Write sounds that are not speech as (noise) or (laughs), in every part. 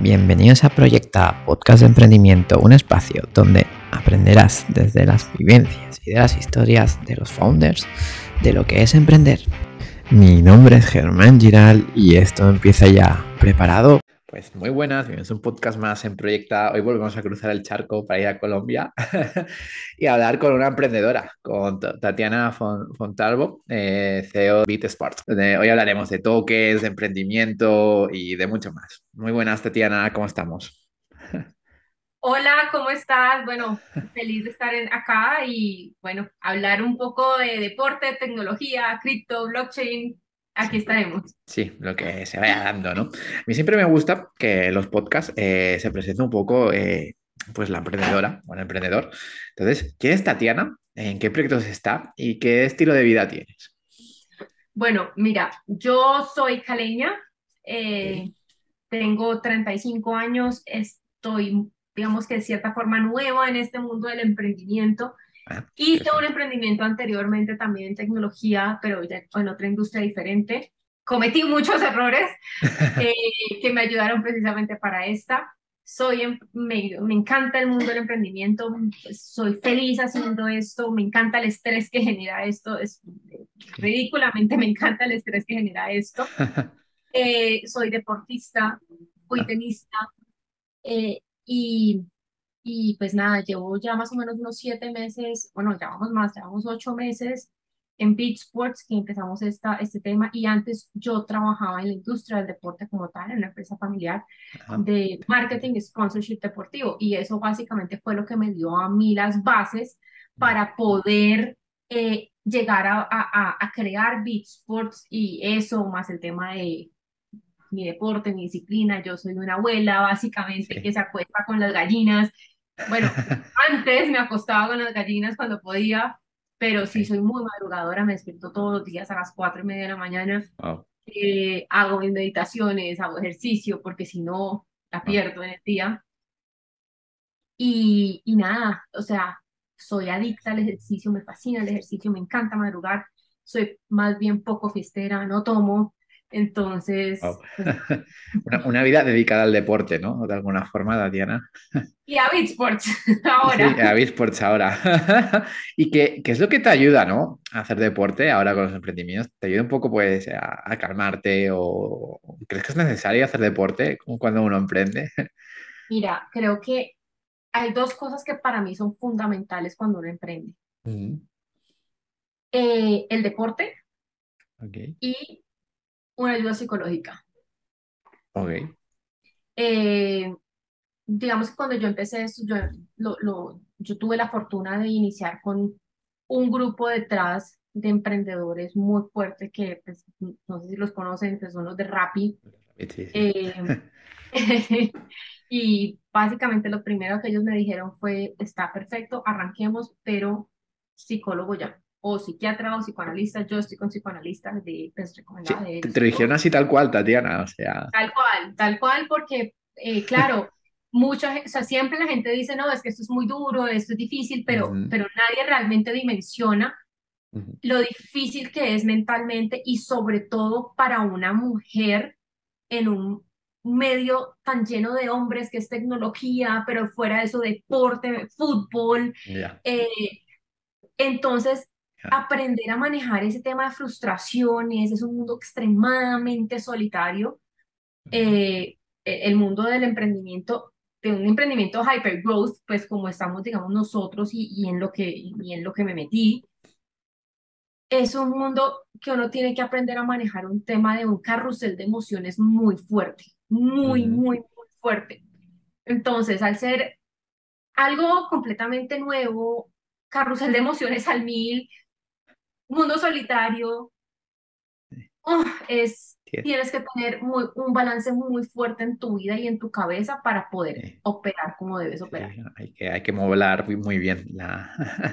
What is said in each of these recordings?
Bienvenidos a Proyecta, podcast de emprendimiento, un espacio donde aprenderás desde las vivencias y de las historias de los founders de lo que es emprender. Mi nombre es Germán Giral y esto empieza ya. ¿Preparado? Pues muy buenas, bienvenidos un podcast más en Proyecta. Hoy volvemos a cruzar el charco para ir a Colombia (laughs) y hablar con una emprendedora, con Tatiana Fontalvo, eh, CEO de BeatSport. Hoy hablaremos de toques, de emprendimiento y de mucho más. Muy buenas, Tatiana, ¿cómo estamos? Hola, ¿cómo estás? Bueno, feliz de estar acá y bueno, hablar un poco de deporte, tecnología, cripto, blockchain, aquí estaremos. Sí, lo que se vaya dando, ¿no? A mí siempre me gusta que los podcasts eh, se presenten un poco, eh, pues la emprendedora o el emprendedor. Entonces, ¿quién es Tatiana? ¿En qué proyectos está? ¿Y qué estilo de vida tienes? Bueno, mira, yo soy caleña, eh, tengo 35 años, estoy, digamos que de cierta forma nueva en este mundo del emprendimiento. Ah, Hice un emprendimiento anteriormente también en tecnología, pero ya en otra industria diferente. Cometí muchos (laughs) errores (laughs) eh, que me ayudaron precisamente para esta. Soy, em, me, me, encanta el mundo del emprendimiento, pues, soy feliz haciendo esto, me encanta el estrés que genera esto, es ridículamente me encanta el estrés que genera esto. (laughs) Eh, soy deportista, fui ah. tenista eh, y y pues nada, llevo ya más o menos unos siete meses, bueno, llevamos más, llevamos ocho meses en Beach Sports que empezamos esta, este tema y antes yo trabajaba en la industria del deporte como tal, en una empresa familiar de marketing y sponsorship deportivo y eso básicamente fue lo que me dio a mí las bases para poder eh, llegar a, a, a, crear Beach Sports y eso más el tema de mi deporte, mi disciplina, yo soy una abuela básicamente que se acuesta con las gallinas bueno, antes me acostaba con las gallinas cuando podía, pero sí soy muy madrugadora, me despierto todos los días a las cuatro y media de la mañana. Eh, hago mis meditaciones, hago ejercicio, porque si no, la pierdo en el día. Y, y nada, o sea, soy adicta al ejercicio, me fascina el ejercicio, me encanta madrugar, soy más bien poco fiestera, no tomo, entonces... Pues, (laughs) una, vida dedicada al deporte, ¿no? De alguna forma, Tatiana. Y a Beatsports (laughs) ahora. Sí, a Beatsports ahora. (laughs) ¿Y qué, qué, es lo que te ayuda, ¿no? A hacer deporte ahora con los emprendimientos. ¿Te ayuda un poco, pues, a, calmarte o crees que es necesario hacer deporte cuando uno emprende? Mira, creo que hay dos cosas que para mí son fundamentales cuando uno emprende. Eh, el deporte okay. y una ayuda psicológica. Ok. Eh, digamos que cuando yo empecé esto, yo, lo, yo tuve la fortuna de iniciar con un grupo detrás de emprendedores muy fuerte que pues, no sé si los conocen, pues son los de Rappi. Eh, (laughs) y básicamente lo primero que ellos me dijeron fue, está perfecto, arranquemos, pero psicólogo ya o psiquiatra o psicoanalista, yo estoy con psicoanalistas de, pues, recomendada de Te dijeron así tal cual, Tatiana, o sea. Tal cual, tal cual, porque, eh, claro, (laughs) mucha, o sea, siempre la gente dice, no, es que esto es muy duro, esto es difícil, pero, pero nadie realmente dimensiona lo difícil que es mentalmente y sobre todo para una mujer en un medio tan lleno de hombres que es tecnología, pero fuera de eso, deporte, fútbol. Eh, entonces, aprender a manejar ese tema de frustraciones, es un mundo extremadamente solitario. Eh, e, el mundo del emprendimiento, de un emprendimiento hyper growth, pues como estamos, digamos, nosotros y, y, en, lo que, y en lo que me metí, es un mundo que uno tiene que aprender a manejar un tema de un carrusel de emociones muy fuerte, muy, muy, muy fuerte. Entonces, al ser algo completamente nuevo, carrusel de emociones al mil, mundo solitario, es Tienes que tener muy, un balance muy fuerte en tu vida y en tu cabeza para poder operar como debes operar. hay, que, hay que modelar muy, bien (laughs) la,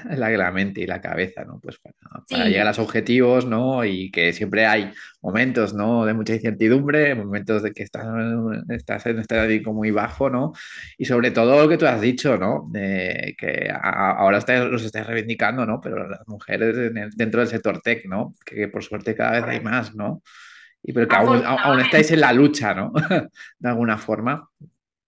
la, mente y la cabeza, ¿no? Pues para, llegar a los objetivos, ¿no? Y que siempre hay momentos, ¿no? De mucha incertidumbre, momentos de que estás, estás en un estado muy bajo, ¿no? Y sobre todo lo que tú has dicho, ¿no? De que ahora los estás reivindicando, ¿no? Pero las mujeres dentro del sector tech, ¿no? Que, por suerte cada vez hay más, ¿no? Y pero que aún, estáis en la lucha, ¿no? (laughs) de alguna forma.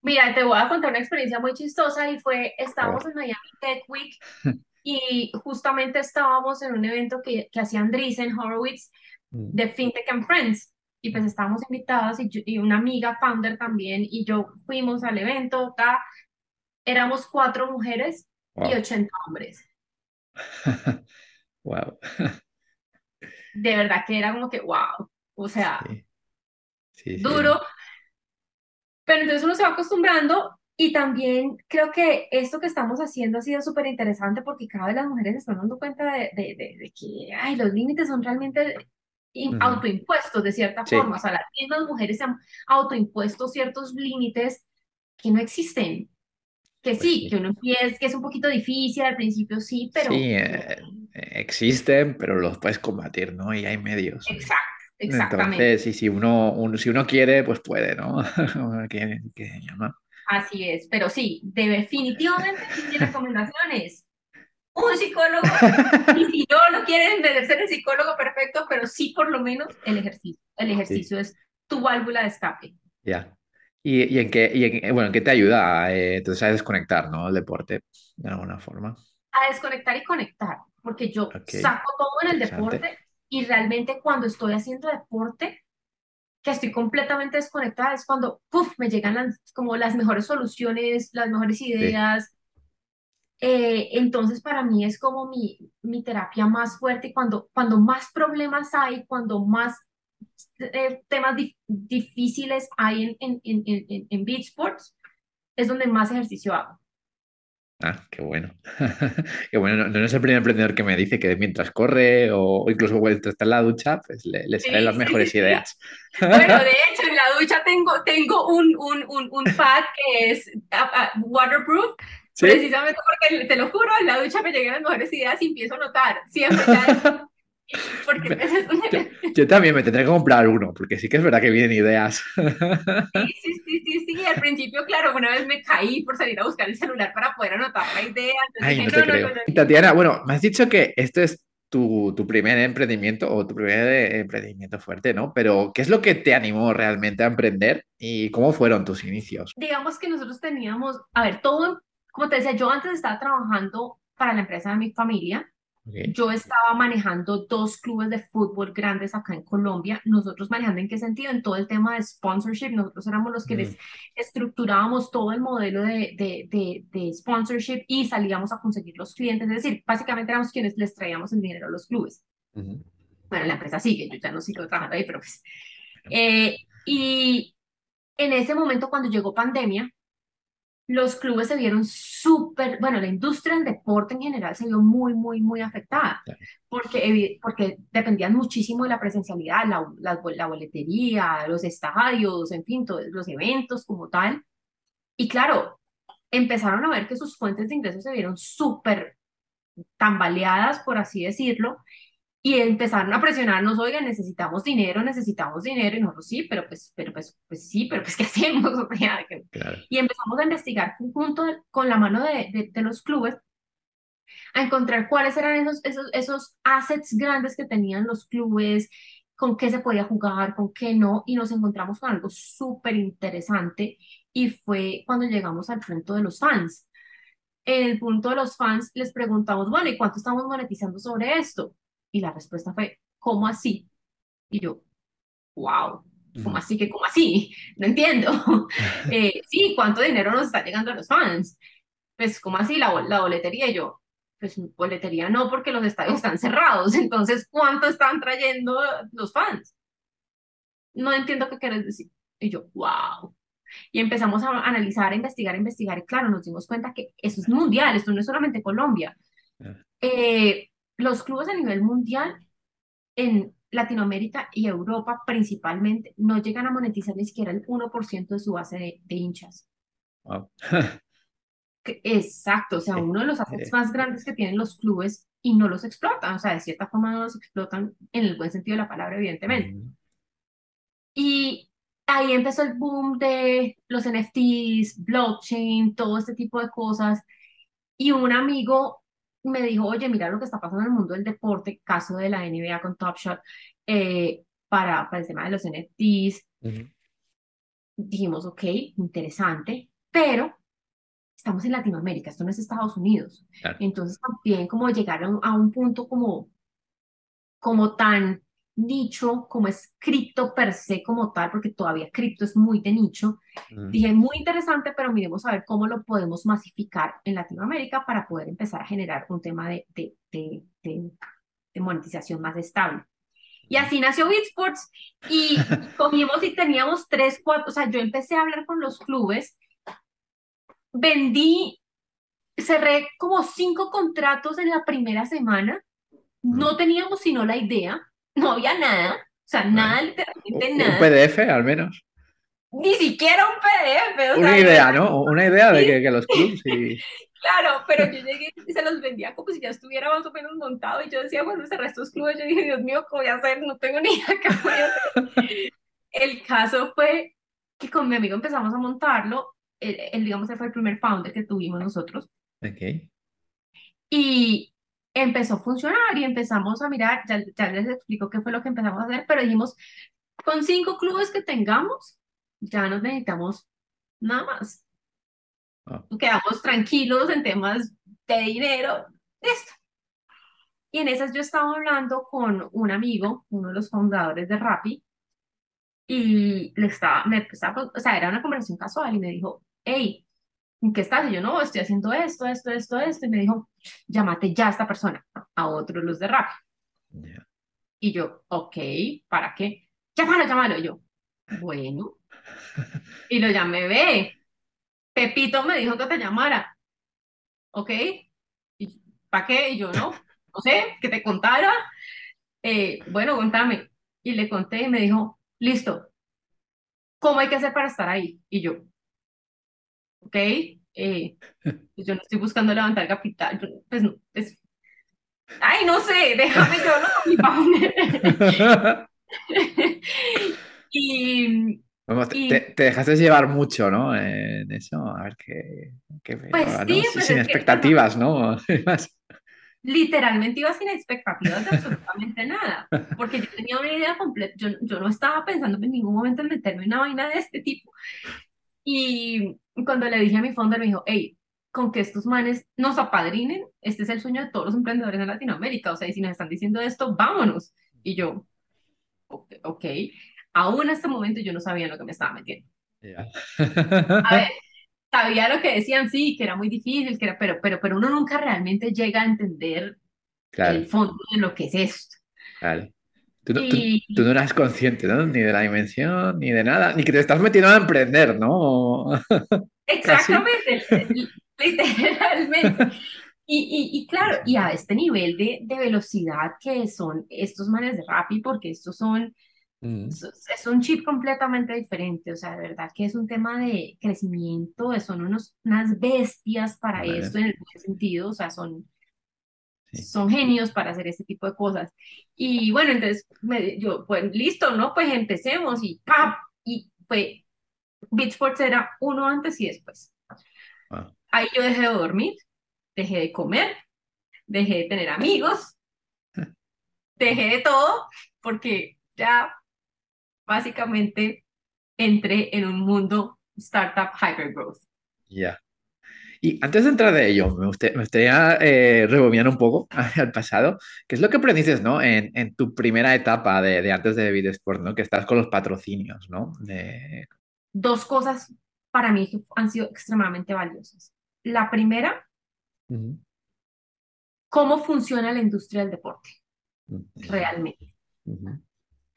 Mira, te voy a contar una experiencia muy chistosa y fue, estábamos en Miami Tech Week (laughs) y justamente estábamos en un evento que, que hacía Andreessen Horowitz Mm, de FinTech and Friends y pues estábamos invitados y, yo- y una amiga founder también y yo fuimos al evento, ta, éramos cuatro mujeres y Wow. 80 hombres. (laughs) Wow. De verdad que era como que, wow, o sea, Sí, sí, sí, duro, pero entonces uno se va acostumbrando y también creo que esto que estamos haciendo ha sido súper interesante porque cada vez las mujeres se están dando cuenta de, de, de, de que ay, los límites son realmente in- Ujú. autoimpuestos de cierta forma, o sea, las mismas mujeres se han autoimpuesto ciertos límites que no existen, que pues sí, sí. que uno empieza, que es un poquito difícil al principio, sí, pero, Sí, eh, existen, pero los puedes combatir, ¿no? Y hay medios. exacto, exactamente. Entonces, sí, si uno, un- si uno quiere, pues puede, ¿no? ¿Qué, qué llama? Así es, pero sí, definitivamente mi recomendación es un psicólogo, (laughs) y si no, no quieren ser el psicólogo perfecto, pero sí por lo menos el ejercicio. El Sí, ejercicio es tu válvula de escape. ya. ¿Y, y en qué, y en- bueno, en qué te ayuda eh, entonces a desconectar, ¿no? El deporte, de alguna forma. A desconectar y conectar, porque yo Ok, saco todo en el deporte y realmente cuando estoy haciendo deporte, que estoy completamente desconectada, es cuando, ¡puf!, me llegan las, como las mejores soluciones, las mejores Sí, ideas, Eh, entonces para mí es como mi, mi terapia más fuerte y cuando, cuando más problemas hay, cuando más eh, temas di- difíciles hay en, en, en, en, en en beach sports, es donde más ejercicio hago. Ah, qué bueno. (laughs) Qué bueno, no, no es el primer emprendedor que me dice que mientras corre o, o incluso cuando está en la ducha, pues le, le salen las Sí, mejores sí. ideas. (laughs) Bueno, de hecho, en la ducha tengo, tengo un, un, un, un pad que es waterproof, precisamente porque, te lo juro, en la ducha me llegan las mejores ideas y empiezo a notar, siempre ya (laughs) (laughs) Yo, (laughs) yo también me tendré que comprar uno, porque sí que es verdad que vienen ideas. Sí, (laughs) sí, sí, sí, sí. Al principio, claro, una vez me caí por salir a buscar el celular para poder anotar la idea. Ay, dije, no te no, creo. no. Tatiana, bueno, me has dicho que esto es tu, tu primer emprendimiento o tu primer eh, emprendimiento fuerte, ¿no? Pero, ¿qué es lo que te animó realmente a emprender y cómo fueron tus inicios? Digamos que nosotros teníamos, a ver, todo, como te decía, yo antes estaba trabajando para la empresa de mi familia. Ok. Yo estaba manejando dos clubes de fútbol grandes acá en Colombia. Nosotros manejando en qué sentido? En todo el tema de sponsorship. Nosotros éramos los que Mm, les estructurábamos todo el modelo de, de, de, de sponsorship y salíamos a conseguir los clientes. Es decir, básicamente éramos quienes les traíamos el dinero a los clubes. ujú. Bueno, la empresa sigue, yo ya no sigo trabajando ahí, pero pues. Eh, y en ese momento, cuando llegó pandemia, los clubes se vieron súper, bueno, la industria del deporte en general se vio muy, muy, muy afectada, claro. porque, porque dependían muchísimo de la presencialidad, la, la, la boletería, los estadios, en fin, todos los eventos como tal. Y claro, empezaron a ver que sus fuentes de ingresos se vieron súper tambaleadas, por así decirlo, y empezaron a presionarnos, oigan, necesitamos dinero, necesitamos dinero, y nosotros sí, pero pues, pero pues, pues sí, pero pues, ¿qué (laughs) hacemos? O sea, que- Claro. y empezamos a investigar junto con la mano de, de, de los clubes, a encontrar cuáles eran esos, esos, esos assets grandes que tenían los clubes, con qué se podía jugar, con qué no, y nos encontramos con algo súper interesante, y fue cuando llegamos al punto de los fans. En el punto de los fans les preguntamos, bueno, ¿y cuánto estamos monetizando sobre esto? Y la respuesta fue, ¿cómo así? Y yo, wow, ¿cómo así que cómo así? No entiendo. (laughs) (laughs) Eh, sí, ¿cuánto dinero nos está llegando a los fans? Pues, ¿cómo así la, la boletería? Y yo, pues boletería no, porque los estadios están cerrados. (laughs) Entonces, ¿cuánto están trayendo los fans? No entiendo qué quieres decir. Y yo, wow. Y empezamos a analizar, a investigar, a investigar. Y claro, nos dimos cuenta que eso es mundial, esto no es solamente Colombia. Eh, los clubes a nivel mundial en Latinoamérica y Europa principalmente no llegan a monetizar ni siquiera el 1% de su base de, de hinchas. Wow. (laughs) Exacto, o sea, Sí. uno de los assets Eh, más grandes que tienen los clubes y no los explotan, o sea, de cierta forma no los explotan en el buen sentido de la palabra, evidentemente. mm, Y ahí empezó el boom de los NFTs, blockchain, todo este tipo de cosas. Y un amigo me dijo, oye, mira lo que está pasando en el mundo del deporte, caso de la NBA con Top Shot, eh, para, para el tema de los NFTs. ujú. dijimos, ok, interesante, pero estamos en Latinoamérica, esto no es Estados Unidos. Claro. Entonces también como llegaron a un punto como, como tan nicho como es cripto per se como tal, porque todavía cripto es muy de nicho. Mm, Dije, muy interesante, pero miremos a ver cómo lo podemos masificar en Latinoamérica para poder empezar a generar un tema de, de, de, de, de monetización más estable. Y así nació BitSports y (laughs) comimos y teníamos tres, cuatro, o sea, yo empecé a hablar con los clubes, vendí, cerré como cinco contratos en la primera semana, no teníamos sino la idea, no había nada, o sea, nada, literalmente Un nada, PDF al menos. ni siquiera un PDF, o Una sea, idea, ¿no? Una idea de que, que los clubs y... (laughs) Claro, pero yo llegué y se los vendía como si ya estuviera más o menos montado y yo decía, bueno, cerré estos clubes, yo dije, Dios mío, ¿qué voy a hacer? No tengo ni idea qué voy a hacer. (laughs) El caso fue que con mi amigo empezamos a montarlo, él, él, digamos, él fue el primer founder que tuvimos nosotros Ok. y empezó a funcionar y empezamos a mirar, ya, ya les explico qué fue lo que empezamos a hacer, pero dijimos, con cinco clubes que tengamos, ya no necesitamos nada más. Ah. Quedamos tranquilos en temas de dinero, listo. Y en esas yo estaba hablando con un amigo, uno de los fundadores de Rappi, y le estaba, me estaba, o sea, era una conversación casual y me dijo, hey, ¿en qué estás? Y yo, no, estoy haciendo esto, esto, esto, esto. Y me dijo, llámate ya a esta persona, a otro los de. Ya. Y yo, ok, ¿para qué? Llámalo, llámalo. Y yo, bueno. (laughs) Y lo llamé, ve. Pepito me dijo que te llamara. ¿Ok? ¿Para qué? Y yo, no, no sé, que te contara. Eh, bueno, contame. Y le conté y me dijo, listo. ¿Cómo hay que hacer para estar ahí? Y yo, ok, eh, pues yo no estoy buscando levantar capital. yo- pues no, pues, ay, no sé, déjame yo founder. (laughs) (laughs) Y Vamos, te, Y- te- te dejaste llevar mucho, ¿no? En eso, a ver qué, qué Pues sí, ¿no? pues Sin es que- expectativas, ¿no? (laughs) Más- literalmente iba sin expectativas de absolutamente nada, porque yo tenía una idea completa, yo, yo no estaba pensando en ningún momento en meterme en una vaina de este tipo. Y cuando le dije a mi founder, me dijo, hey, con que estos manes nos apadrinen, este es el sueño de todos los emprendedores en Latinoamérica, o sea, y si nos están diciendo esto, vámonos. Y yo, ok, ok. aún en este momento yo no sabía lo que me estaba metiendo. Ya. A ver, (laughs) sabía lo que decían, sí, que era muy difícil, que era, pero, pero, pero uno nunca realmente llega a entender Claro, el fondo de lo que es esto. claro. Tú, no- tú- Y tú no eras consciente, ¿no? Ni de la dimensión, ni de nada, ni que te estás metiendo a emprender, ¿no? (laughs) exactamente, li- (laughs) literalmente. Y, y, y claro, y a este nivel de, de velocidad que son estos manes de Rappi, porque estos son, Mm, es es un chip completamente diferente, o sea, de verdad que es un tema de crecimiento, son unos, unas bestias para Vale. esto en el buen sentido, o sea, son, Sí. son genios para hacer este tipo de cosas. Y bueno, entonces me- yo, pues listo, ¿no? Pues empecemos y ¡pap! Y fue, Beatsports era uno antes y después. wow. Ahí yo dejé de dormir, dejé de comer, dejé de tener amigos, (laughs) dejé de todo, porque ya básicamente entré en un mundo startup hypergrowth. Ya. Y antes de entrar de ello, me guste- me gustaría eh, rebobinar un poco (laughs) al pasado. ¿Qué es lo que aprendiste, ¿no? En, en tu primera etapa de, de antes de Sport, ¿no? Que estás con los patrocinios, ¿no? De... Dos cosas para mí que han sido extremadamente valiosas. La primera, Ujú. cómo funciona la industria del deporte Ujú. realmente. Ujú.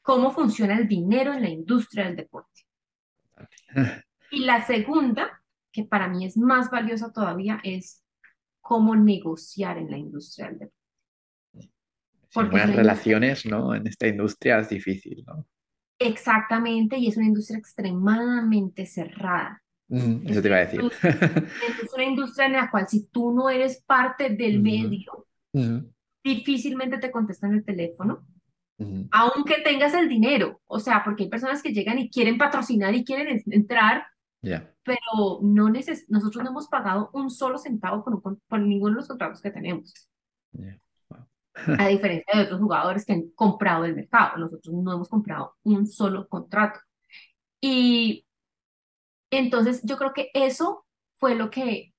Cómo funciona el dinero en la industria del deporte. (laughs) Y la segunda, que para mí es más valiosa todavía, es cómo negociar en la industria del deporte. Porque buenas relaciones, ¿no? En esta industria es difícil, ¿no? Exactamente, y es una industria extremadamente cerrada. Ujú, Eso te iba a decir. Es una industria en la cual si tú no eres parte del Ujú. medio, Ujú. difícilmente te contestan el teléfono, aunque tengas el dinero. O sea, porque hay personas que llegan y quieren patrocinar y quieren entrar, Pero no neces nosotros no hemos pagado un solo centavo por, un por ninguno de los contratos que tenemos. Wow. A (laughs) diferencia de otros jugadores que han comprado el mercado, nosotros no hemos comprado un solo contrato. Y Entonces, yo creo que eso fue lo que,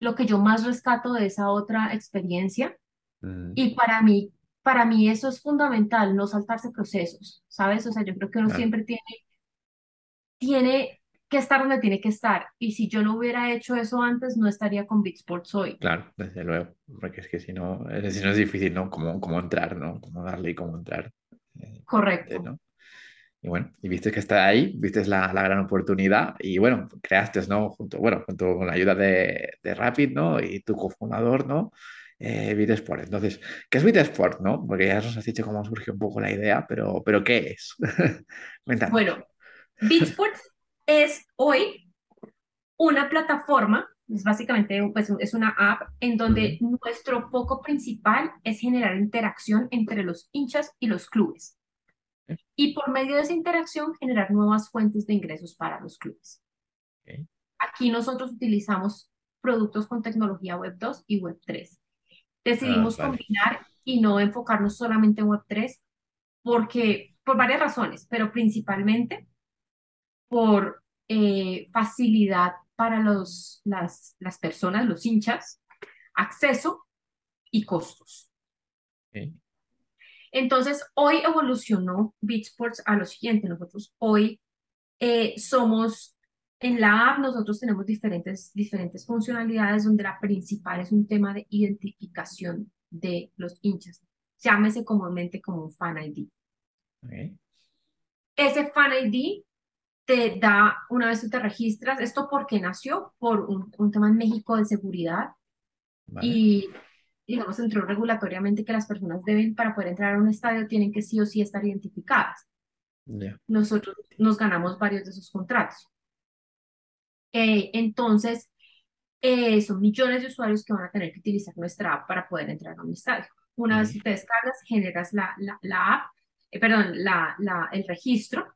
lo que yo más rescato de esa otra experiencia. Mm, Y para mí, para mí eso es fundamental, no saltarse procesos, ¿sabes? O sea, yo creo que uno claro, siempre tiene, tiene que estar donde tiene que estar. Y si yo no hubiera hecho eso antes, no estaría con Big Sports hoy. claro, desde luego. Porque es que si no, eh, si no es difícil, ¿no? Cómo, cómo entrar, ¿no? Cómo darle y cómo entrar. eh, Correcto. ¿no? Y bueno, y viste que está ahí, viste la, la gran oportunidad y bueno, creaste, ¿no? Junto, bueno, junto con la ayuda de, de Rapid, ¿no? Y tu cofundador, ¿no? Eh, Bitsport. Entonces, ¿qué es Bitsport, no? Porque ya nos has dicho cómo surgió un poco la idea, pero, pero ¿qué es? (laughs) Bueno, Beatsports es hoy una plataforma, es básicamente pues, es una app en donde nuestro foco principal es generar interacción entre los hinchas y los clubes. Y por medio de esa interacción generar nuevas fuentes de ingresos para los clubes. Aquí nosotros utilizamos productos con tecnología Web 2 y Web 3. Ah, Decidimos vale. combinar y no enfocarnos solamente en Web 3 porque, por varias razones, pero principalmente por eh, facilidad para los, las, las personas, los hinchas, acceso y costos. ok, Entonces, hoy evolucionó BeatSports a lo siguiente. Nosotros hoy eh, somos, en la app nosotros tenemos diferentes, diferentes funcionalidades donde la principal es un tema de identificación de los hinchas. Llámese comúnmente como un Fan ID. ok, Ese Fan ID te da, una vez tú te registras, esto porque nació por un, un tema en México de seguridad vale, y, digamos, entró regulatoriamente que las personas deben, para poder entrar a un estadio, tienen que sí o sí estar identificadas. ya, Nosotros nos ganamos varios de esos contratos. Eh, entonces, eh, son millones de usuarios que van a tener que utilizar nuestra app para poder entrar a un estadio. Una vez ok, que te descargas, generas la, la, la app, eh, perdón, la, la, el registro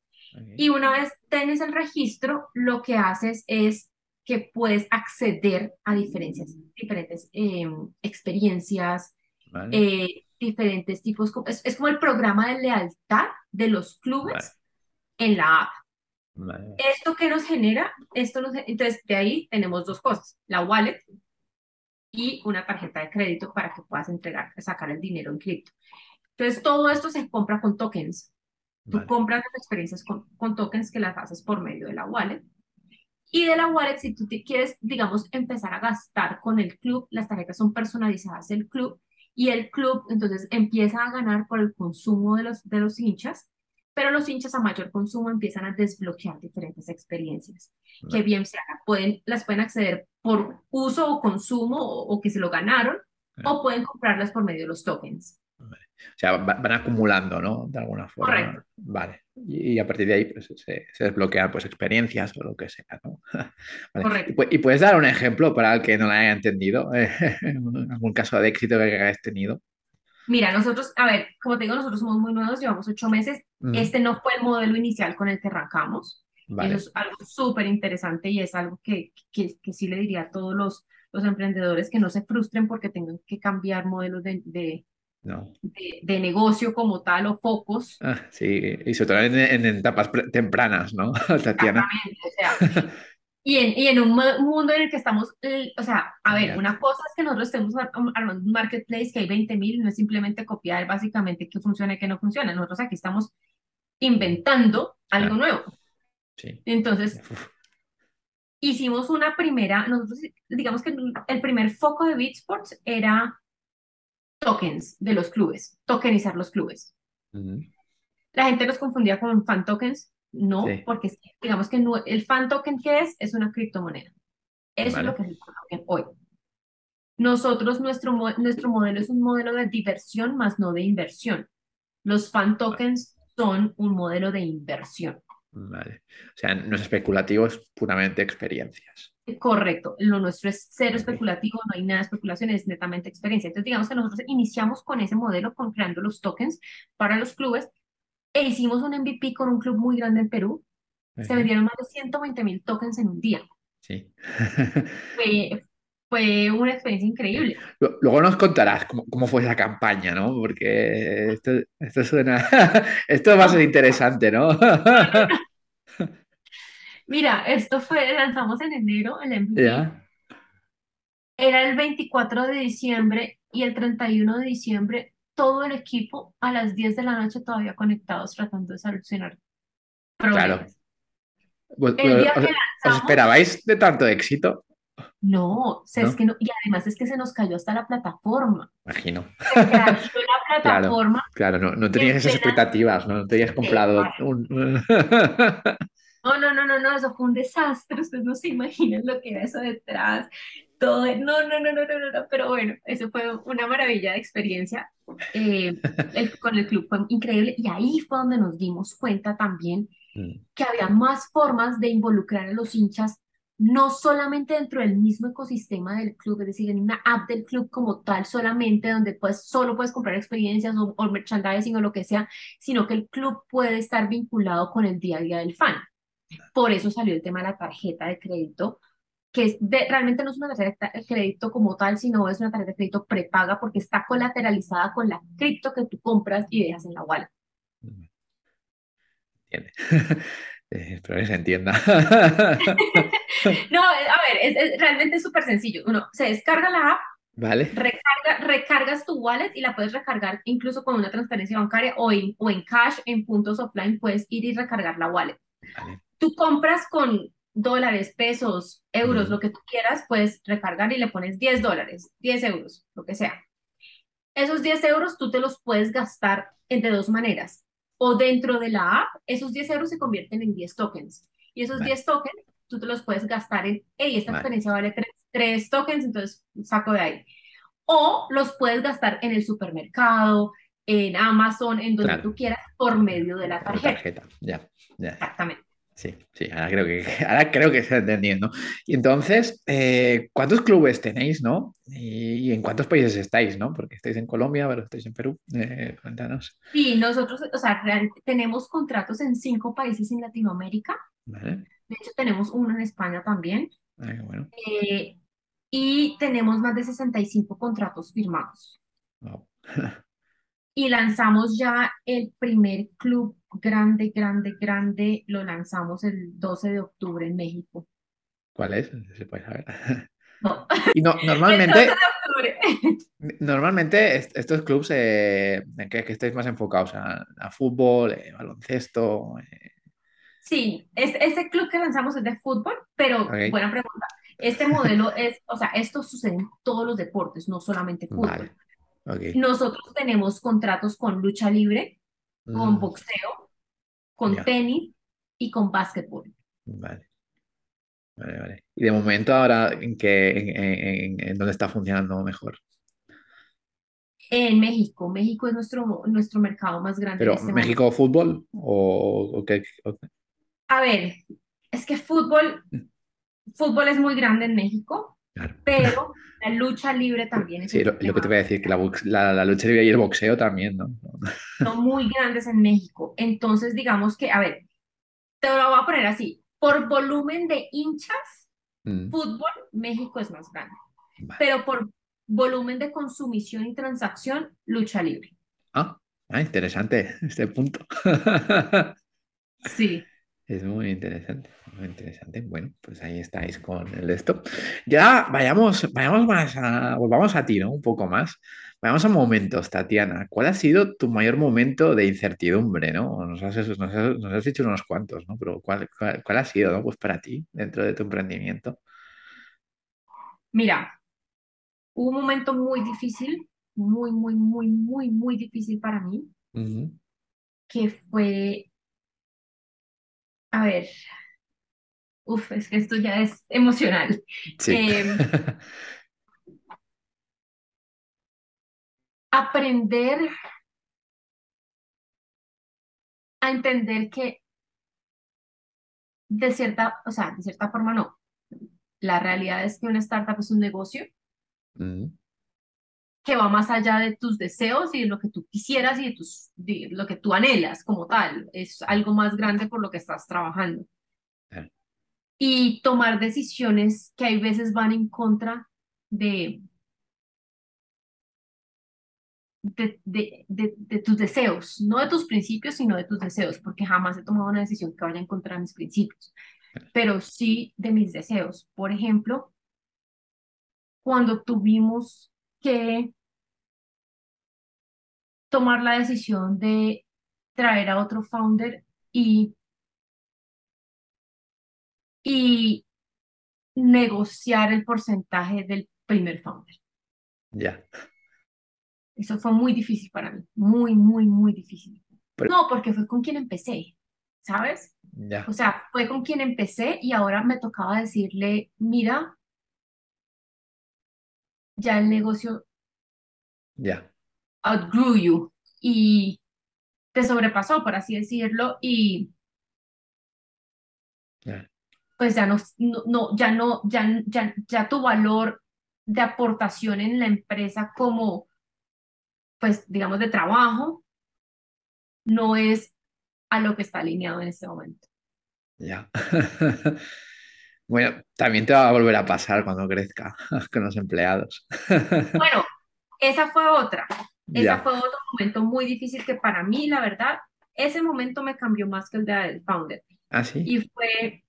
y una vez tienes el registro, lo que haces es que puedes acceder a diferentes, diferentes eh, experiencias, vale, eh, diferentes tipos, es, es como el programa de lealtad de los vale, clubes en la app. vale, ¿Esto qué nos genera? Esto nos, entonces, de ahí tenemos dos cosas, la wallet y una tarjeta de crédito para que puedas entregar, sacar el dinero en cripto. Entonces, todo esto se compra con tokens. Tú vale, compras las experiencias con, con tokens que las haces por medio de la wallet. Y de la wallet, si tú te quieres, digamos, empezar a gastar con el club, las tarjetas son personalizadas del club y el club entonces empieza a ganar por el consumo de los, de los hinchas, pero los hinchas a mayor consumo empiezan a desbloquear diferentes experiencias, que bien sea, pueden, las pueden acceder por uso o consumo o, o que se lo ganaron, eh, o pueden comprarlas por medio de los tokens. O sea, va- van acumulando, ¿no? De alguna Correcto, forma. Vale. Y, y a partir de ahí pues, se, se desbloquean pues, experiencias o lo que sea, ¿no? (laughs) Vale. ¿Y, correcto. pu- y puedes dar un ejemplo para el que no lo haya entendido? (laughs) ¿Algún caso de éxito que hayas tenido? Mira, nosotros, a ver, como te digo, nosotros somos muy nuevos, llevamos ocho meses. Mm, Este no fue el modelo inicial con el que arrancamos. Eso vale. es algo súper interesante y es algo que, que, que sí le diría a todos los, los emprendedores que no se frustren porque tengan que cambiar modelos de, de, No. de, de negocio como tal o focos. Ah, sí, y sobre todo en, en etapas tempranas, ¿no, (laughs) Tatiana? Exactamente, o sea, y en, y en un mu- mundo en el que estamos, o sea, a ver, una cosa es que nosotros estemos ar- armando un marketplace que hay 20.000, no es simplemente copiar básicamente qué funciona y qué no funciona. Nosotros aquí estamos inventando algo claro, nuevo. sí. Entonces, Uf, hicimos una primera, nosotros digamos que el primer foco de BeatSports era tokens de los clubes, tokenizar los clubes. La gente los confundía con fan tokens, no, Sí, porque digamos que no- el fan token que es es una criptomoneda. Eso es lo que es el fan token hoy. Nosotros, nuestro, nuestro modelo es un modelo de diversión más no de inversión. Los fan tokens son un modelo de inversión. vale. O sea, no es especulativo, es puramente experiencias. Correcto, lo nuestro es cero especulativo, no hay nada de especulación, es netamente experiencia. Entonces, digamos que nosotros iniciamos con ese modelo, con creando los tokens para los clubes, e hicimos un MVP con un club muy grande en Perú. Se ok, vendieron más de 120 mil tokens en un día. sí. (laughs) Fue, fue una experiencia increíble. Lu- Luego nos contarás cómo, cómo fue esa campaña, ¿no? Porque esto, esto suena, (laughs) esto va a ser interesante, ¿no? (laughs) Mira, esto fue, lanzamos en enero el MVP. Era el 24 de diciembre y el 31 de diciembre todo el equipo a las 10 de la noche todavía conectados tratando de solucionar Claro. problemas. Pues, El día ¿os, que os lanzamos, esperabais de tanto éxito? no, o sea, es que no, y además es que se nos cayó hasta la plataforma. Imagino. Se la (laughs) Claro, plataforma claro, no, no tenías en esas expectativas, ¿no? No tenías comprado un... (laughs) (laughs) No, no, no, no, no, eso fue un desastre, ustedes no se imaginan lo que era eso detrás, todo, no, no, no, no, no, no, no, pero bueno, eso fue una maravilla de experiencia eh, el- con el club, fue increíble y ahí fue donde nos dimos cuenta también Mm, que había más formas de involucrar a los hinchas, no solamente dentro del mismo ecosistema del club, es decir, en una app del club como tal solamente, donde pues solo puedes comprar experiencias o, o merchandising o lo que sea, sino que el club puede estar vinculado con el día a día del fan. Por eso salió el tema de la tarjeta de crédito, que es de- realmente no es una tarjeta de crédito como tal, sino es una tarjeta de crédito prepaga porque está colateralizada con la cripto que tú compras y dejas en la wallet. entiende. (laughs) Eh, espero que se entienda. (laughs) No, a ver, es, es- realmente es súper sencillo. Uno se descarga la app, ¿Vale? recarga, recargas tu wallet y la puedes recargar incluso con una transferencia bancaria o en, o en cash, en puntos offline, puedes ir y recargar la wallet. Vale. Tú compras con dólares, pesos, euros, lo que tú quieras, puedes recargar y le pones 10 dólares, 10 euros, lo que sea. Esos 10 euros tú te los puedes gastar de dos maneras. O dentro de la app, esos 10 euros se convierten en 10 tokens. Y esos Vale, 10 tokens tú te los puedes gastar en, hey, esta vale, experiencia vale 3, tokens, entonces saco de ahí. O los puedes gastar en el supermercado, en Amazon, en donde claro. tú quieras, por medio de la tarjeta. tarjeta, ya, ya. Exactamente. Sí, sí, ahora creo que, (laughs) ahora creo que se está entendiendo. Y entonces, eh, ¿cuántos clubes tenéis, no? Y, y en cuántos países estáis, no? Porque estáis en Colombia, pero estáis en Perú. Eh, cuéntanos. Y nosotros, o sea, tenemos contratos en cinco países en Latinoamérica. ¿Vale? De hecho, tenemos uno en España también. Ah, qué bueno. Eh, y tenemos más de 65 contratos firmados. Wow. (laughs) Y lanzamos ya el primer club grande, grande, grande. Lo lanzamos el 12 de octubre en México. ¿Cuál es? Se puede saber. (laughs) No, Y no, el 12 normalmente, (laughs) normalmente est- estos clubes eh, ¿en qué, qué estáis más enfocados? ¿A, a fútbol, eh, baloncesto? eh? Sí, es, ese club que lanzamos es de fútbol, pero buena pregunta. Este modelo es, o sea, esto sucede en todos los deportes, no solamente fútbol. vale, Nosotros tenemos contratos con lucha libre, con Mm, boxeo, con tenis y con básquetbol. vale, vale, vale. Y de momento ahora, ¿en qué, en, en- en- dónde está funcionando mejor? En México, México es nuestro, nuestro mercado más grande ¿Pero este momento. México fútbol o, o qué? A ver, es que fútbol, fútbol es muy grande en México, Claro. pero (laughs) la lucha libre también es Sí, lo, lo que te voy a decir, que la, la, la lucha libre y el boxeo también, ¿no? (laughs) Son muy grandes en México. Entonces, digamos que, a ver, te lo voy a poner así. Por volumen de hinchas, Mm, fútbol, México es más grande. vale. Pero por volumen de consumición y transacción, lucha libre. Ah, ah, interesante este punto. (laughs) Sí. Es muy interesante, muy interesante. Bueno, pues ahí estáis con el esto. Ya vayamos, vayamos más a, volvamos a ti, ¿no? Un poco más. Vayamos a momentos, Tatiana. ¿Cuál ha sido tu mayor momento de incertidumbre, ¿no? Nos has, nos has- nos has dicho unos cuantos, ¿no? Pero ¿cuál, cuál, cuál ha sido, ¿no? Pues para ti, dentro de tu emprendimiento. Mira, hubo un momento muy difícil, muy, muy, muy, muy, muy difícil para mí, que fue, a ver, uf, es que esto ya es emocional. Sí. Em, (laughs) aprender a entender que de cierta, o sea, de cierta forma no. La realidad es que una startup es un negocio Ujú. Que va más allá de tus deseos y de lo que tú quisieras y de, tus, de lo que tú anhelas como tal. Es algo más grande por lo que estás trabajando. Claro. Y tomar decisiones que hay veces van en contra de, de, de, de, de tus deseos, no de tus principios, sino de tus deseos, porque jamás he tomado una decisión que vaya en contra de mis principios. pero sí de mis deseos. Por ejemplo, cuando tuvimos que tomar la decisión de traer a otro founder y, y negociar el porcentaje del primer founder. Ya. Eso fue muy difícil para mí, muy, muy, muy difícil. Pero- No, porque fue con quien empecé, ¿sabes? Ya. O sea, fue con quien empecé y ahora me tocaba decirle, mira, ya el negocio Ya. Outgrew you y te sobrepasó, por así decirlo, y pues ya no, no, no- ya no, ya, ya, ya tu valor de aportación en la empresa como, pues, digamos, de trabajo, no es a lo que está alineado en este momento. Ya. (laughs) Bueno, también te va a volver a pasar cuando crezca (laughs) con los empleados. (laughs) Bueno, esa fue otra. Esa Ya. fue otro momento muy difícil que para mí, la verdad, ese momento me cambió más que el del founder. ¿Ah, sí? Y fue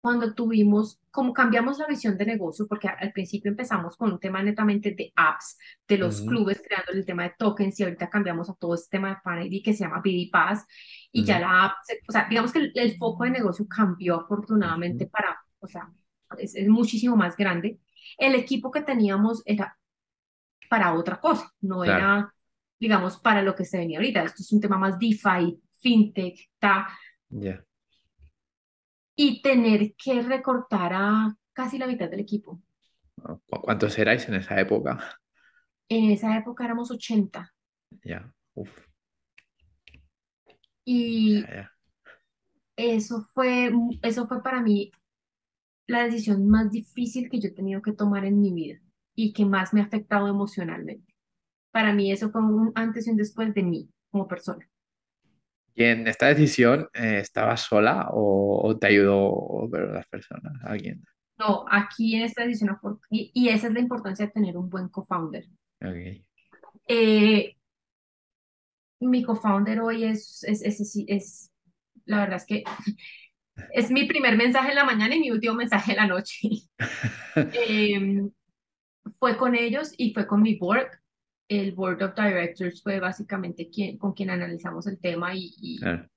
cuando tuvimos, como cambiamos la visión de negocio, porque al principio empezamos con un tema netamente de apps, de los Ujú. clubes, creando el tema de tokens, y ahorita cambiamos a todo este tema de Fan ID que se llama BD Pass, y ya la app, o sea, digamos que el, el foco de negocio cambió afortunadamente Ujú. para, o sea, es, es muchísimo más grande. El equipo que teníamos era para otra cosa, no Claro. era, digamos, para lo que se venía ahorita. Esto es un tema más DeFi, FinTech, ta, y tener que recortar a casi la mitad del equipo. ¿Cu- ¿Cuántos erais en esa época? En esa época éramos 80 Ya. Uf. y eso fue, eso fue para mí la decisión más difícil que yo he tenido que tomar en mi vida y que más me ha afectado emocionalmente. Para mí eso fue un antes y un después de mí como persona. ¿Y en esta decisión eh, estabas sola o, o te ayudó ver las personas? ¿Alguien? No, aquí en esta decisión, y, y esa es la importancia de tener un buen co-founder. Ok. Eh, mi co-founder hoy es, es, es, es, es- la verdad es que (laughs) es mi primer mensaje en la mañana y mi último mensaje en la noche. (laughs) Em, fue con ellos y fue con mi board. El board of directors fue básicamente quien, con quien analizamos el tema y, y, Claro.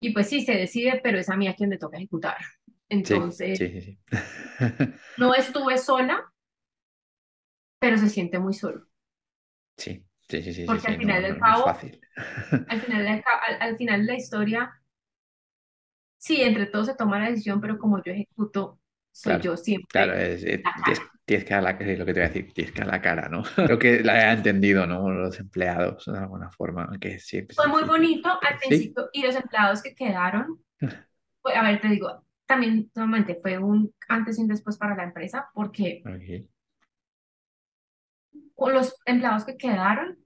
y pues sí, se decide, pero es a mí a quien le toca ejecutar. Entonces, sí, sí, sí. (laughs) no estuve sola, pero se siente muy solo. Sí, sí, sí, sí, Porque (laughs) al final del cabo-. Al final, de ca- al, al final de la historia, sí, entre todos se toma la decisión, pero como yo ejecuto, soy Claro, yo siempre. Claro, es, es-. Tienes, que dar la es lo que te voy a decir, tienes que dar la cara, ¿no? (laughs) Creo que la he entendido, ¿no? Los empleados, de alguna forma, que siempre Fue muy bonito al Sí. principio y los empleados que quedaron, fue- (laughs) a ver, te digo, también nuevamente fue un antes y un después para la empresa, porque Ok. con los empleados que quedaron,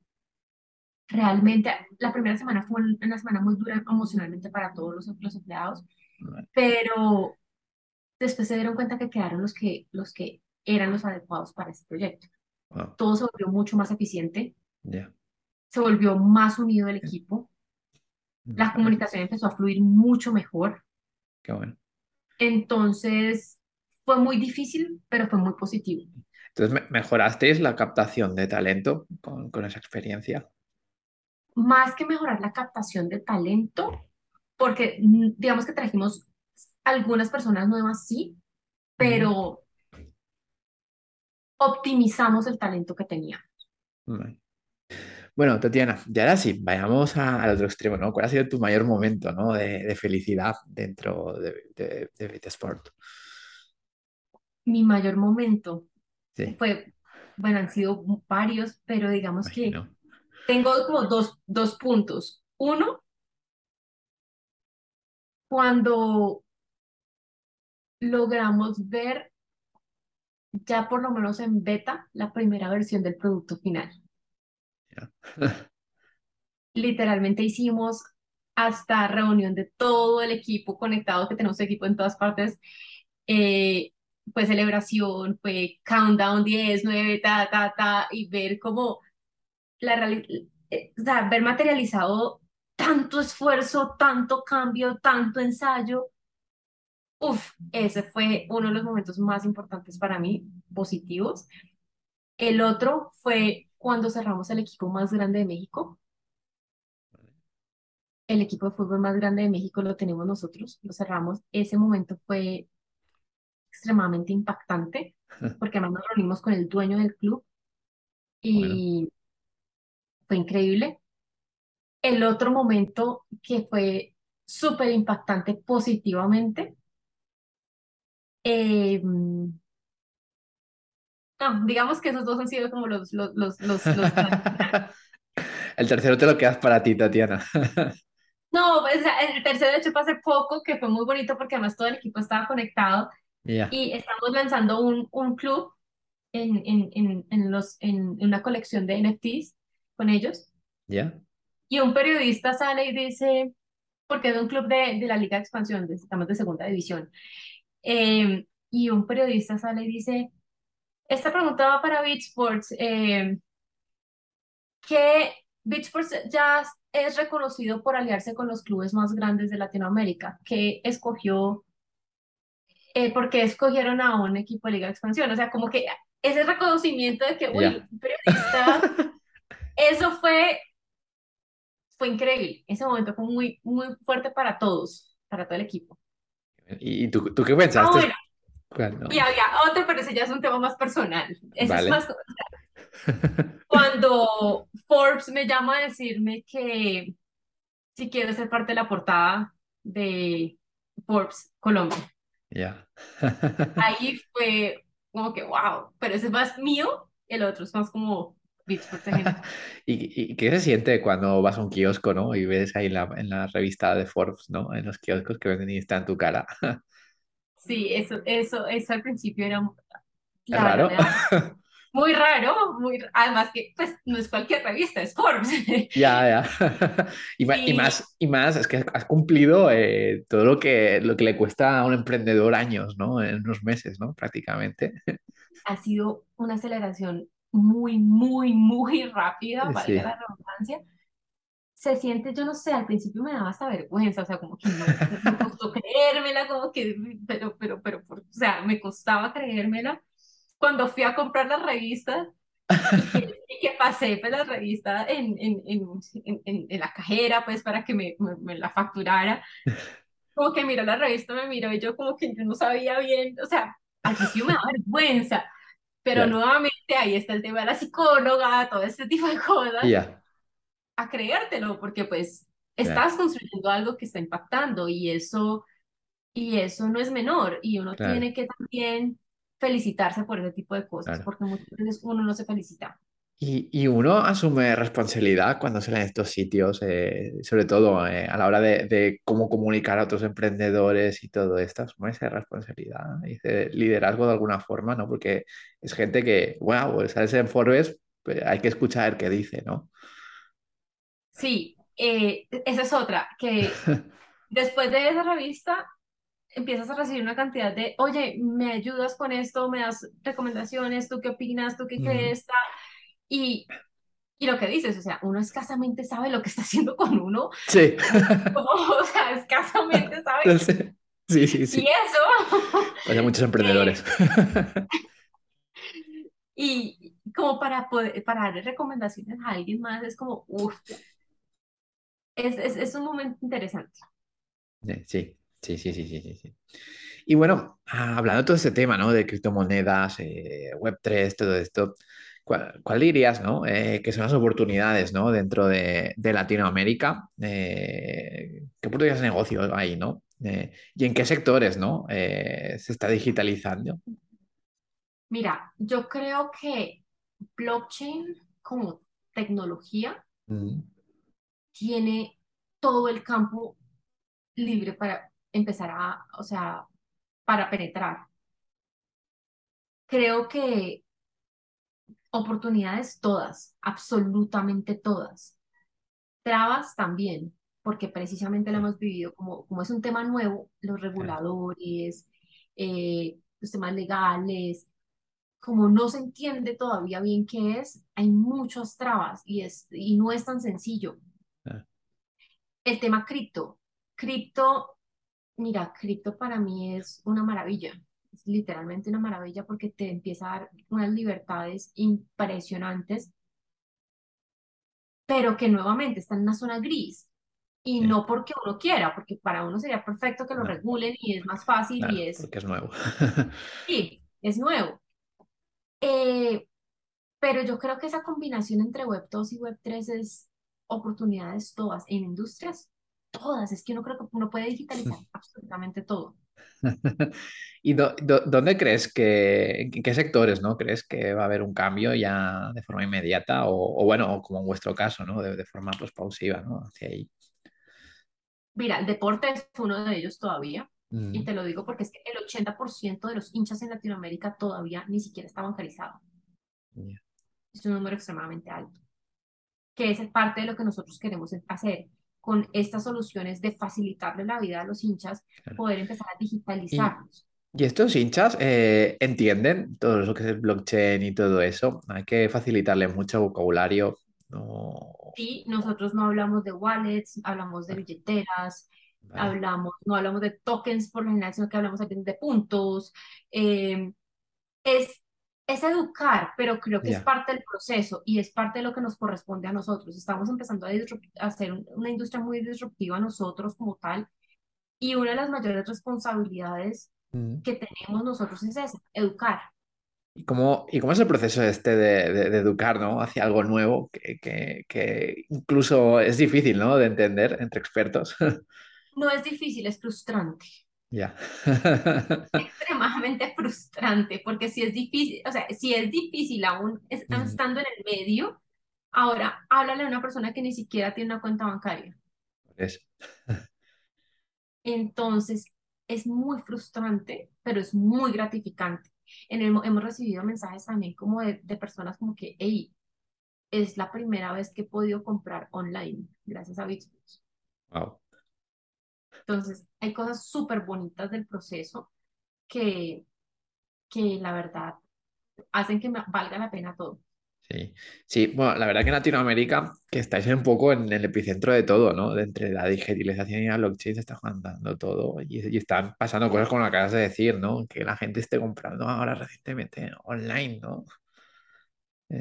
realmente la primera semana fue un- una semana muy dura emocionalmente para todos los, los empleados, Vale. pero después se dieron cuenta que quedaron los que, los que eran los adecuados para ese proyecto. Wow, Todo se volvió mucho más eficiente, ya. se volvió más unido el equipo, la Vale, comunicación empezó a fluir mucho mejor. Qué bueno. Entonces, fue muy difícil, pero fue muy positivo. Entonces, me- ¿mejorasteis la captación de talento con, con esa experiencia? Más que mejorar la captación de talento, porque mm, digamos que trajimos algunas personas nuevas, sí, pero optimizamos el talento que teníamos. Bueno, Tatiana, y ahora sí, vayamos a- al otro extremo, ¿no? ¿Cuál ha sido tu mayor momento, ¿no? de, de felicidad dentro de, de, de Vitasport? Mi mayor momento Sí, fue, bueno, han sido varios, pero digamos que tengo como dos, dos puntos. Uno, cuando logramos ver ya por lo menos en beta la primera versión del producto final. Ya. (laughs) Literalmente hicimos hasta reunión de todo el equipo conectado, que tenemos equipo en todas partes. Eh, fue celebración, fue countdown 10, 9, ta, ta, ta, y ver cómo la eh, o sea, ver materializado tanto esfuerzo, tanto cambio, tanto ensayo Uf, ese fue uno de los momentos más importantes para mí, positivos. El otro fue cuando cerramos el equipo más grande de México. El equipo de fútbol más grande de México lo tenemos nosotros, lo cerramos. Ese momento fue extremadamente impactante, (laughs) porque además nos reunimos con el dueño del club Bueno, y fue increíble. El otro momento que fue súper impactante positivamente, eh, no, digamos que esos dos han sido como los, los, los, los, los (laughs) el tercero te lo quedas para ti, Tatiana. (laughs) No, pues, o sea, el tercero de hecho fue hace poco, que fue muy bonito porque además todo el equipo estaba conectado Ya, y estamos lanzando un, un club en, en, en, en los, en, una colección de NFTs con ellos. ya, Y un periodista sale y dice, porque es un club de, de la Liga de Expansión, estamos de segunda división, eh, y un periodista sale y dice, esta pregunta va para Beach Sports, eh, que Beach Sports ya es reconocido por aliarse con los clubes más grandes de Latinoamérica, que escogió, eh, ¿por qué escogieron a un equipo de Liga de Expansión? O sea, como que ese reconocimiento de que, uy, un periodista, (laughs) eso fue, fue increíble, ese momento fue muy, muy fuerte para todos, para todo el equipo. ¿Y tú, tú qué pensaste cuando? y había otro, pero ese ya es un tema más personal. Es más, cuando Forbes me llama a decirme que si quiero ser parte de la portada de Forbes Colombia. Ya. Ahí fue como que, wow, pero ese es más mío, el otro es más como Por. (laughs) ¿Y, y qué se siente cuando vas a un kiosco, ¿no? Y ves ahí la, en la revista de Forbes, ¿no? En los kioscos que venden y está en tu cara. (laughs) Sí, eso, eso, eso al principio era, ¿Es la verdad, raro? (laughs) muy raro, muy, además que pues no es cualquier revista, es Forbes. Ya, ya. Y, y Y más, y más, es que has cumplido eh, todo lo que, lo que le cuesta a un emprendedor años, ¿no? En unos meses, ¿no? Prácticamente. ha sido una aceleración muy, muy, muy rápida, valga Sí. la redundancia. Se siente, yo no sé, al principio me daba hasta vergüenza, o sea, como que no, me costó creérmela, como que, pero, pero, pero, por- o sea, me costaba creérmela. Cuando fui a comprar las revistas y que, y que pasé pues, la revista en, en, en- en la cajera, pues, para que me, me, me la facturara, como que miró la revista, me miró y yo como que yo no sabía bien, o sea, al principio me daba vergüenza. Pero Claro. nuevamente ahí está el tema de la psicóloga, todo este tipo de cosas, a creértelo, porque pues claro. estás construyendo algo que está impactando y eso, y eso no es menor y uno Claro. tiene que también felicitarse por ese tipo de cosas, porque muchas veces uno no se felicita. Y, y uno asume responsabilidad cuando sale en estos sitios, eh, sobre todo eh, a la hora de, de cómo comunicar a otros emprendedores y todo esto, asume esa responsabilidad y ese liderazgo de alguna forma, ¿no? Porque es gente que, wow, sales en Forbes, pues, hay que escuchar qué dice, ¿no? Sí, eh, esa es otra, que (laughs) después de esa revista empiezas a recibir una cantidad de, oye, ¿me ayudas con esto? ¿Me das recomendaciones? ¿Tú qué opinas? ¿Tú qué crees? Y, y lo que dices, o sea, uno escasamente sabe lo que está haciendo con uno, Sí. como, (laughs) o sea, escasamente sabe. Sí, sí, Y sí. eso, Hay muchos emprendedores. y como para poder, para darle recomendaciones a alguien más, es como, uff, es, es, es un momento interesante. Sí, sí, sí, sí, sí, sí, sí. Y bueno, ah, hablando de todo este tema, ¿no? De criptomonedas, eh, Web3, todo esto, ¿cuál, cuál dirías, ¿no? Eh, que son las oportunidades, ¿no? Dentro de, de Latinoamérica. Eh, ¿qué oportunidades de negocio hay, ¿no? Eh, ¿y en qué sectores, ¿no? Se está digitalizando. Mira, yo creo que blockchain como tecnología tiene todo el campo libre para empezar a, o sea, para penetrar. Creo que oportunidades todas, absolutamente todas. Trabas también, porque precisamente lo hemos vivido como, como es un tema nuevo, los reguladores, eh, los temas legales, como no se entiende todavía bien qué es, hay muchas trabas y, es, y no es tan sencillo. Ah. El tema cripto. Cripto Mira, cripto para mí es una maravilla, es literalmente una maravilla porque te empieza a dar unas libertades impresionantes, pero que nuevamente está en una zona gris. Y Sí, no porque uno quiera, porque para uno sería perfecto que lo no, regulen y es más fácil y claro, es, porque es nuevo. (laughs) sí, es nuevo. Eh, pero yo creo que esa combinación entre Web 2 y Web 3 es oportunidades todas, en industrias todas. Es que uno creo que uno puede digitalizar (laughs) absolutamente todo. (laughs) ¿Y do- do- dónde crees que, en qué sectores, ¿no? ¿Crees que va a haber un cambio ya de forma inmediata o, o bueno, como en vuestro caso, ¿no? De, de forma pues pausiva, ¿no? Hacia ahí. Mira, el deporte es uno de ellos todavía. Y Mm, te lo digo porque es que el 80% de los hinchas en Latinoamérica todavía ni siquiera está bancarizado. ya, Es un número extremadamente alto. Que es parte de lo que nosotros queremos hacer con estas soluciones de facilitarle la vida a los hinchas, claro. poder empezar a digitalizarlos. y estos hinchas eh, entienden todo lo que es el blockchain y todo eso. Hay que facilitarle mucho vocabulario. No, Sí, nosotros no hablamos de wallets, hablamos de billeteras, vale, hablamos, no hablamos de tokens por lo general, sino que hablamos de puntos. eh, es, es educar, pero creo que es parte del proceso y es parte de lo que nos corresponde a nosotros. Estamos empezando a, hacer un- una industria muy disruptiva nosotros como tal y una de las mayores responsabilidades Mm. que tenemos nosotros es esa, educar. ¿Y cómo, y cómo es el proceso este de, de- de educar, ¿no? hacia algo nuevo que, que- que incluso es difícil, ¿no? de entender entre expertos? (laughs) No es difícil, es frustrante. Ya. extremadamente frustrante, porque si es difícil, o sea, si es difícil aún es- Mm, estando en el medio, ahora háblale a una persona que ni siquiera tiene una cuenta bancaria. eso. Entonces, es muy frustrante, pero es muy gratificante. En el, mo- hemos recibido mensajes también como de, de personas como que, hey, es la primera vez que he podido comprar online gracias a Bitsbooks. Wow. Entonces, hay cosas súper bonitas del proceso que, que la verdad hacen que valga la pena todo. Sí, sí, bueno, la verdad que en Latinoamérica, que estáis un poco en el epicentro de todo, ¿no? De entre la digitalización y la blockchain se está juntando todo y, están pasando cosas como acabas de decir, ¿no? Que la gente esté comprando ahora recientemente online, ¿no?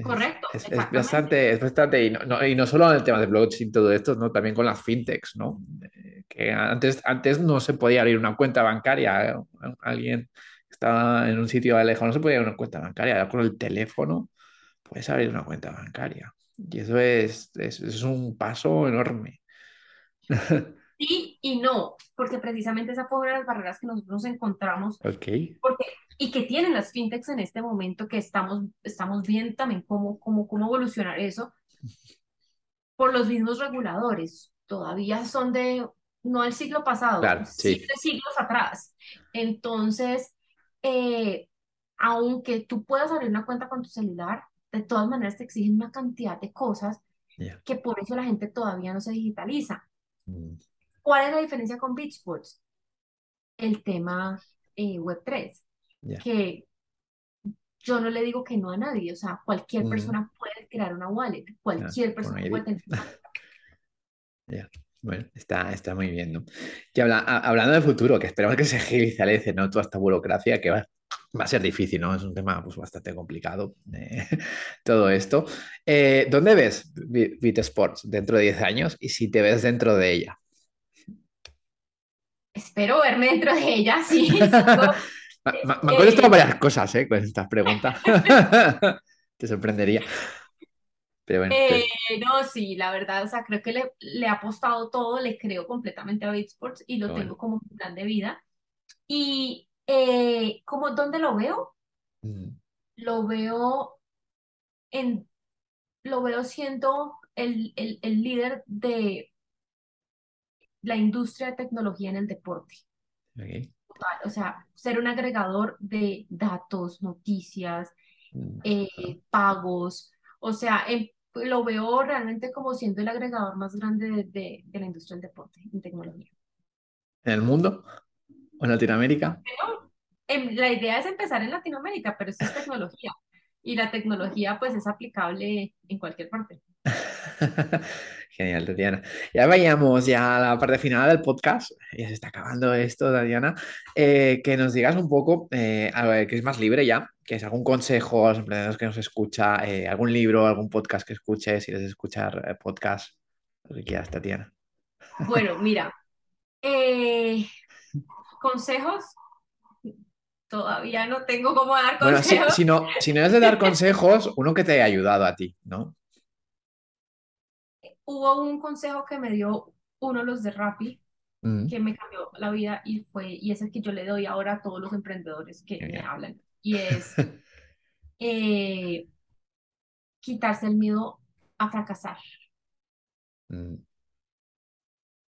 Correcto, es- es bastante, es bastante, y no, no- y no solo en el tema de blockchain y todo esto, ¿no? También con las fintechs, ¿no? Eh, Que antes, antes no se podía abrir una cuenta bancaria. ¿eh? Alguien estaba en un sitio lejos no se podía abrir una cuenta bancaria. Ahora con el teléfono puedes abrir una cuenta bancaria. Y eso es, es, es un paso enorme. (laughs) Sí y no, porque precisamente esa fue una de las barreras que nosotros nos encontramos, Ok, porque, y que tienen las fintechs en este momento, que estamos, estamos viendo también cómo, cómo, cómo evolucionar eso, por los mismos reguladores. Todavía son de, no el siglo pasado, claro, sí. siete siglos atrás. Entonces, eh, aunque tú puedas abrir una cuenta con tu celular, de todas maneras te exigen una cantidad de cosas Ya. que por eso la gente todavía no se digitaliza. Mm, ¿Cuál es la diferencia con Beachsports? El tema eh, Web3, que yo no le digo que no a nadie, o sea, cualquier Mm, persona puede crear una wallet, cualquier persona puede tener una. (laughs) Bueno, está, está muy bien, ¿no? Y habla- a- hablando de futuro, que esperamos que se agilice, ¿no? Toda esta burocracia que va, va a ser difícil, ¿no? Es un tema pues, bastante complicado, eh, (laughs) todo esto. Eh, ¿dónde ves Bi- Bit Sports dentro de 10 años y si te ves dentro de ella? Espero verme dentro de ella, sí. (laughs) Me, han contestado eh, varias cosas, ¿eh? Con estas preguntas. (laughs) Te sorprendería. Pero bueno, eh, te- no, sí, la verdad, o sea, creo que le, le he apostado todo, le creo completamente a Beatsports y lo bueno. tengo como un plan de vida. Y eh, como dónde lo veo, Mm, lo veo en, lo veo siendo el, el, el líder de la industria de tecnología en el deporte. ok. Total, O sea, ser un agregador de datos, noticias, Mm, eh, pagos. O sea, em- lo veo realmente como siendo el agregador más grande de, de- de la industria del deporte en tecnología. ¿En el mundo? ¿O en Latinoamérica? Pero em, la idea es empezar en Latinoamérica, pero esto es tecnología. Y la tecnología pues es aplicable en cualquier parte. (laughs) Genial, Tatiana. Ya vayamos ya a la parte final del podcast. Ya se está acabando esto, Tatiana. Eh, que nos digas un poco, eh, a ver, que es más libre ya, que es algún consejo a los emprendedores que nos escucha, eh, algún libro, algún podcast que escuches, si quieres escuchar eh, podcast, lo que quieras, Tatiana. Bueno, mira, consejos, todavía no tengo cómo dar Bueno, si, consejos. si no, si no es de dar consejos, uno que te haya ayudado a ti, ¿no? Hubo un consejo que me dio uno de los de Rappi Mm, que me cambió la vida y fue, y es el que yo le doy ahora a todos los emprendedores que me hablan. Y es (laughs) eh, quitarse el miedo a fracasar. Mm,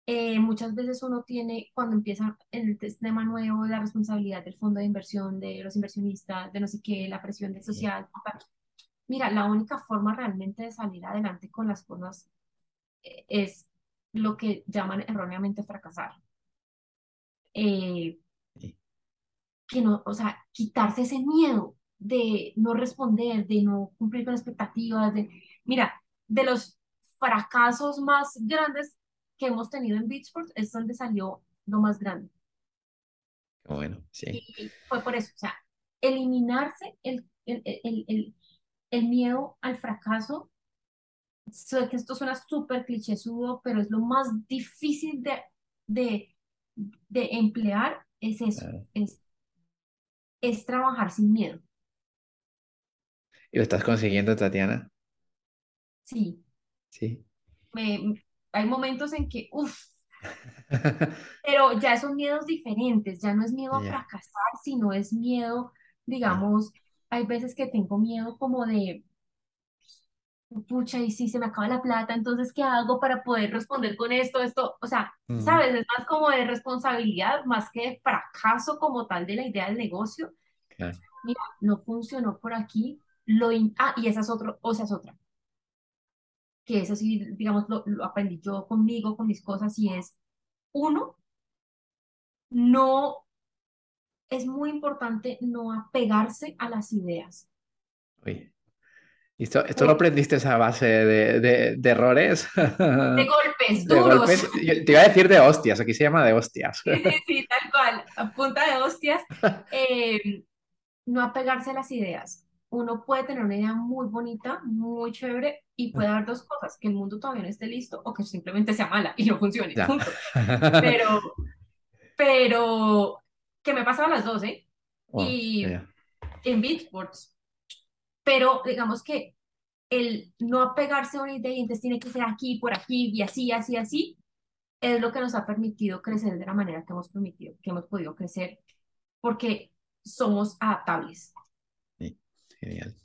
Eh, muchas veces uno tiene, cuando empieza el tema nuevo, la responsabilidad del fondo de inversión, de los inversionistas, de no sé qué, la presión sí, social. pa- Mira, la única forma realmente de salir adelante con las cosas es lo que llaman erróneamente fracasar. Eh, sí, que no, o sea, quitarse ese miedo de no responder, de no cumplir con expectativas, de, mira, de los fracasos más grandes que hemos tenido en Beachport es donde salió lo más grande. bueno, sí. Y fue por eso, o sea, eliminarse el, el, el, el, el miedo al fracaso. Sé que esto suena súper clichésudo, pero es lo más difícil de, de, de emplear, es eso, claro. es, es trabajar sin miedo. ¿Y lo estás consiguiendo, Tatiana? Sí, Sí. me, hay momentos en que, uff, (laughs) pero ya son miedos diferentes, ya no es miedo a Ya, fracasar, sino es miedo, ya. digamos, hay veces que tengo miedo como de, pucha, y si se me acaba la plata, entonces, ¿qué hago para poder responder con esto, esto? O sea, ¿sabes? Es más como de responsabilidad, más que de fracaso como tal de la idea del negocio. claro. Mira, no funcionó por aquí, lo, in- ah, y esa es otro, o sea, es otra. que eso sí, digamos, lo, lo aprendí yo conmigo, con mis cosas, y es, uno, no, es muy importante no apegarse a las ideas. Uy. ¿Y esto, esto lo aprendiste a base de, de- de errores? de (laughs) golpes ¿De duros. golpes? Te iba a decir de hostias, aquí se llama de hostias. Sí, sí, sí, tal cual, a punta de hostias. (laughs) eh, no apegarse a las ideas. Uno puede tener una idea muy bonita, muy chévere, y puede haber dos cosas, que el mundo todavía no esté listo o que simplemente sea mala y no funcione, punto. (laughs) Pero, pero, que me pasaban las dos, ¿eh? Y ya. en Beatsports. Pero digamos que el no apegarse a una idea y entonces tiene que ser aquí, por aquí, y así, así, así, es lo que nos ha permitido crecer de la manera que hemos permitido, que hemos podido crecer, porque somos adaptables. Sí, Genial,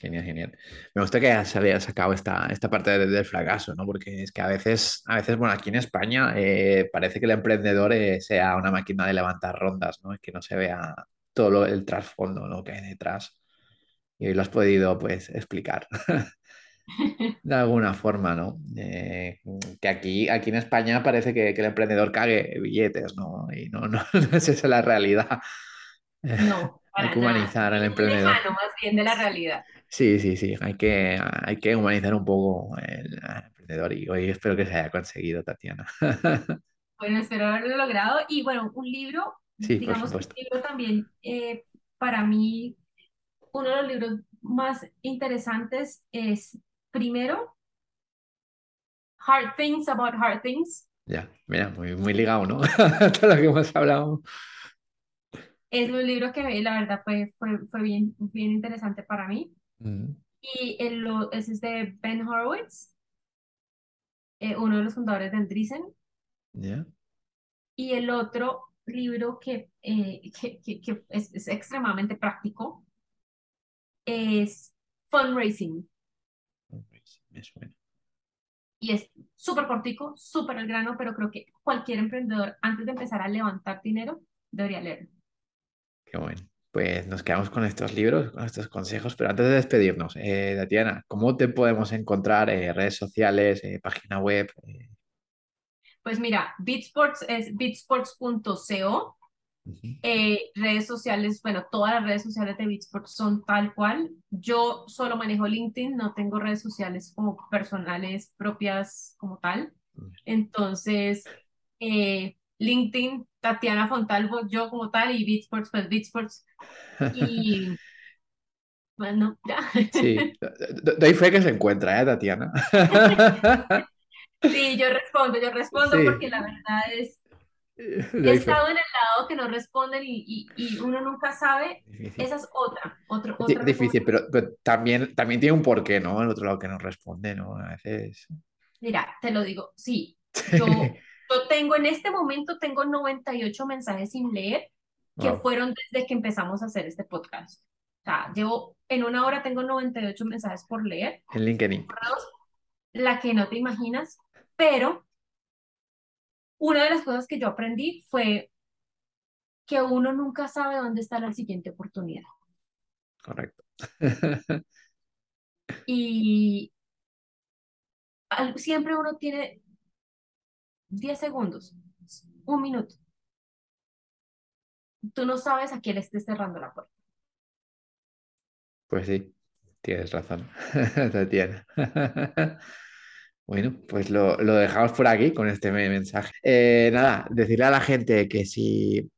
genial, genial. Me gusta que has habías sacado esta, esta parte de- del fracaso, ¿no? Porque es que a veces, a veces, bueno, aquí en España eh, parece que el emprendedor eh, sea una máquina de levantar rondas, ¿no? Es que no se vea todo lo- el trasfondo, ¿no? que hay detrás. Y hoy lo has podido, pues, explicar (laughs) de alguna forma, ¿no? Eh, que aquí, aquí en España parece que, que el emprendedor cague billetes, ¿no? Y no, no, (laughs) no es esa la realidad. No, (laughs) hay que nada. humanizar al emprendedor. lejano más bien de la realidad. Sí, sí, sí, hay que, hay que humanizar un poco el, emprendedor y hoy espero que se haya conseguido, Tatiana. Bueno, espero haberlo logrado. Y bueno, un libro, Sí, digamos un libro también, eh, para mí, uno de los libros más interesantes es, primero, Hard Things About Hard Things. Ya, mira, muy, muy ligado, ¿no? (laughs) Todo lo que hemos hablado. Es un libro que la verdad fue, fue, fue bien, bien interesante para mí. Y el, ese es de Ben Horowitz, eh, uno de los fundadores del Drizen. ya, Y el otro libro que, eh, que, que- que es, es extremadamente práctico es Fundraising. me suena. Y es súper cortico, súper al grano, pero creo que cualquier emprendedor, antes de empezar a levantar dinero, debería leerlo. Qué bueno. Pues nos quedamos con estos libros, con estos consejos, pero antes de despedirnos, eh, Tatiana, ¿cómo te podemos encontrar? eh, redes sociales, eh, página web. Pues mira, Beatsports es beatsports.co Ujú. Eh, redes sociales, bueno, todas las redes sociales de Beatsport son tal cual. Yo solo manejo LinkedIn, no tengo redes sociales como personales propias como tal. Entonces, eh, LinkedIn, Tatiana Fontalvo, yo como tal, y Beatsports, pues Beatsports. Y (laughs) bueno, ya. Sí, do- doy fe que se encuentra, ¿eh, Tatiana? (laughs) Sí, yo respondo, yo respondo porque Sí, la verdad es, (laughs) he estado en el lado que no responden y, y, y uno nunca sabe. Difícil. Esa es otra, otro, otra. Difícil, pero, pero también, también tiene un porqué, ¿no? El otro lado que nos responde, ¿no? A veces. Mira, te lo digo, sí, (laughs) yo, yo tengo en este momento, tengo 98 mensajes sin leer que Wow. fueron desde que empezamos a hacer este podcast. O sea, llevo, en una hora tengo 98 mensajes por leer, En LinkedIn. la que no te imaginas, pero una de las cosas que yo aprendí fue que uno nunca sabe dónde está la siguiente oportunidad. Correcto. (laughs) Y siempre uno tiene 10 segundos, un minuto. Tú no sabes a quién le estés cerrando la puerta. Pues sí, tienes razón, (laughs) Tatiana. (laughs) Bueno, pues lo, lo dejamos por aquí con este me- mensaje. Eh, nada, decirle a la gente que si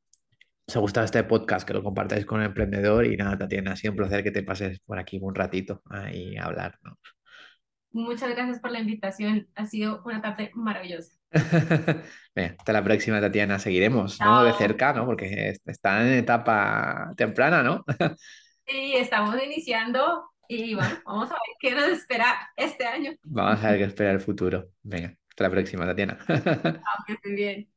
os ha gustado este podcast, que lo compartáis con el emprendedor y nada, Tatiana, ha sido un placer que te pases por aquí un ratito ahí a hablar, ¿no? Muchas gracias por la invitación. Ha sido una tarde maravillosa. (laughs) Hasta la próxima, Tatiana. Seguiremos, ¿no? De cerca, ¿no? Porque est- está en etapa temprana, ¿no? (laughs) Sí, estamos iniciando y bueno, vamos a ver qué nos espera este año. Vamos a ver qué espera el futuro. Venga, hasta la próxima, Tatiana. Aunque esté bien.